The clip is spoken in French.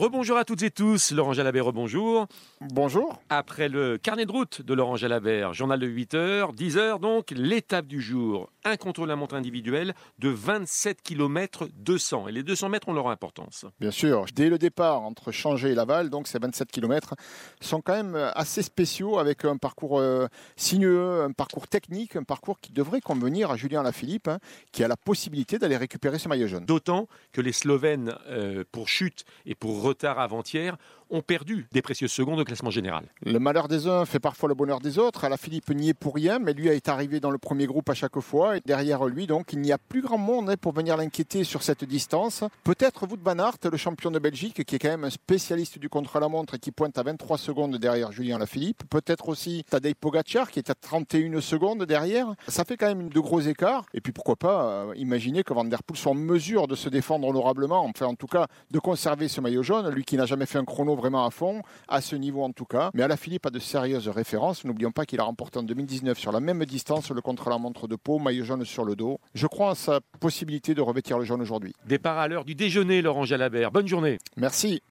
Rebonjour à toutes et tous, Laurent Jalabert, rebonjour. Bonjour. Après le carnet de route de Laurent Jalabert, journal de 8h, 10h donc, l'étape du jour, un contrôle la montre individuelle de 27 km 200. Et les 200 mètres ont leur importance. Bien sûr, dès le départ entre Changé et Laval, donc ces 27 km sont quand même assez spéciaux avec un parcours euh, sinueux, un parcours technique, un parcours qui devrait convenir à Julien Lafilippe, hein, qui a la possibilité d'aller récupérer ce maillot jaune. D'autant que les Slovènes, euh, pour chute et pour retard avant-hier, ont perdu des précieuses secondes au classement général. Le malheur des uns fait parfois le bonheur des autres. La Philippe n'y est pour rien, mais lui est arrivé dans le premier groupe à chaque fois. Derrière lui, donc, il n'y a plus grand monde pour venir l'inquiéter sur cette distance. Peut-être Wout van Aert, le champion de Belgique, qui est quand même un spécialiste du contre-la-montre et qui pointe à 23 secondes derrière Julien Lafilippe. Peut-être aussi Tadej Pogacar, qui est à 31 secondes derrière. Ça fait quand même de gros écarts. Et puis pourquoi pas euh, imaginer que Van Der Poel soit en mesure de se défendre honorablement, enfin en tout cas de conserver ce maillot jaune, lui qui n'a jamais fait un chrono vraiment à fond, à ce niveau en tout cas. Mais à la Philippe a de sérieuses références. N'oublions pas qu'il a remporté en 2019 sur la même distance le contre-la-montre de Pau, maillot jaune sur le dos. Je crois en sa possibilité de revêtir le jaune aujourd'hui. Départ à l'heure du déjeuner, Laurent Jalabert. Bonne journée. Merci.